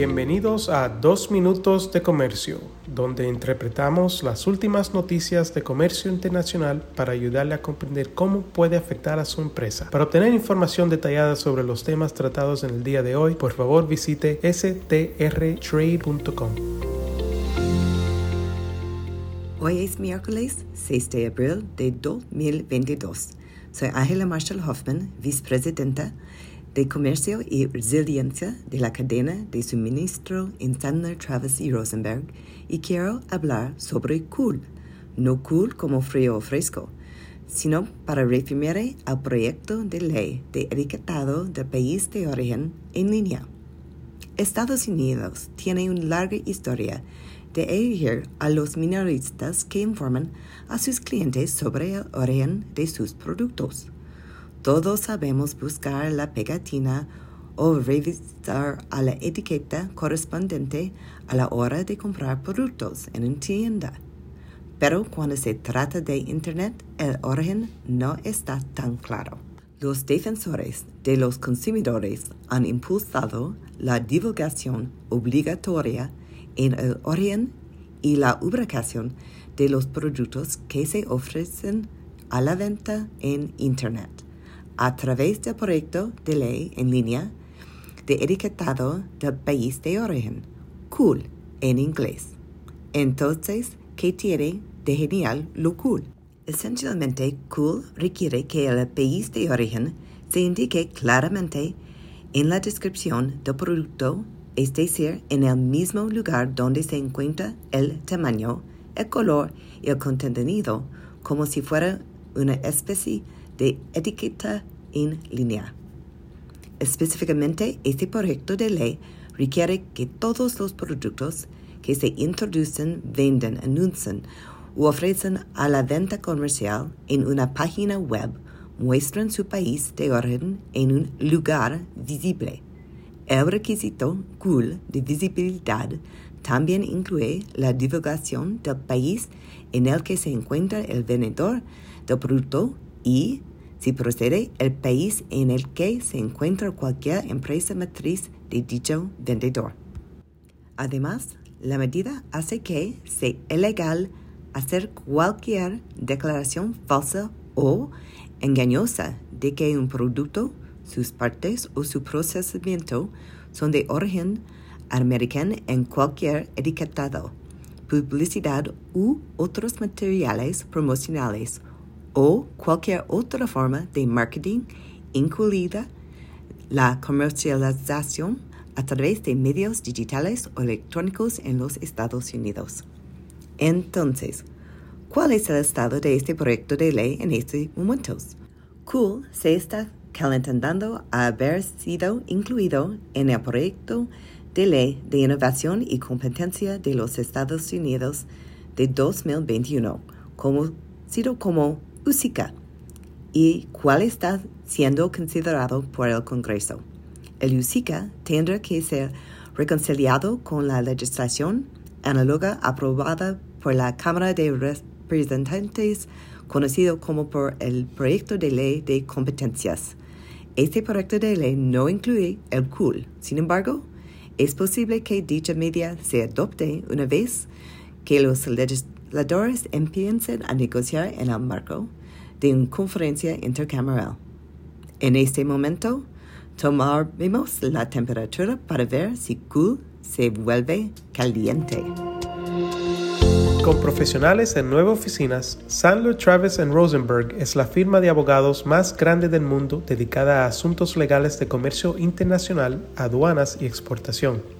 Bienvenidos a Dos Minutos de Comercio, donde interpretamos las últimas noticias de comercio internacional para ayudarle a comprender cómo puede afectar a su empresa. Para obtener información detallada sobre los temas tratados en el día de hoy, por favor visite strtrade.com. Hoy es miércoles 6 de abril de 2022. Soy Ángela Marshall Hoffman, vicepresidenta de Comercio y Resiliencia de la cadena de suministro en Sandler, Travis y Rosenberg y quiero hablar sobre cool, no cool como frío o fresco, sino para referirme al proyecto de ley de etiquetado del país de origen en línea. Estados Unidos tiene una larga historia de elegir a los minoristas que informan a sus clientes sobre el origen de sus productos. Todos sabemos buscar la pegatina o revisar a la etiqueta correspondiente a la hora de comprar productos en una tienda. Pero cuando se trata de Internet, el origen no está tan claro. Los defensores de los consumidores han impulsado la divulgación obligatoria en el origen y la ubicación de los productos que se ofrecen a la venta en Internet a través del proyecto de ley en línea de etiquetado del país de origen, cool en inglés. Entonces, ¿qué tiene de genial lo cool? Esencialmente, cool requiere que el país de origen se indique claramente en la descripción del producto, es decir, en el mismo lugar donde se encuentra el tamaño, el color y el contenido, como si fuera una especie de etiqueta en línea. Específicamente, este proyecto de ley requiere que todos los productos que se introducen, venden, anuncian o ofrecen a la venta comercial en una página web muestren su país de origen en un lugar visible. El requisito cool de visibilidad también incluye la divulgación del país en el que se encuentra el vendedor producto y si procede el país en el que se encuentra cualquier empresa matriz de dicho vendedor. Además, la medida hace que sea ilegal hacer cualquier declaración falsa o engañosa de que un producto, sus partes o su procesamiento son de origen americano en cualquier etiquetado, publicidad u otros materiales promocionales o cualquier otra forma de marketing, incluida la comercialización a través de medios digitales o electrónicos en los Estados Unidos. Entonces, ¿cuál es el estado de este proyecto de ley en estos momentos? Cool se está calentando a haber sido incluido en el proyecto de ley de innovación y competencia de los Estados Unidos de 2021, conocido como USICA y cuál está siendo considerado por el Congreso. El USICA tendrá que ser reconciliado con la legislación análoga aprobada por la Cámara de Representantes, conocido como por el Proyecto de Ley de Competencias. Este proyecto de ley no incluye el COOL. Sin embargo, es posible que dicha medida se adopte una vez que los legisladores empiecen a negociar en el marco de una conferencia intercameral. En este momento, tomaremos la temperatura para ver si Q se vuelve caliente. Con profesionales en nueve oficinas, Sandler Travis Rosenberg es la firma de abogados más grande del mundo dedicada a asuntos legales de comercio internacional, aduanas y exportación.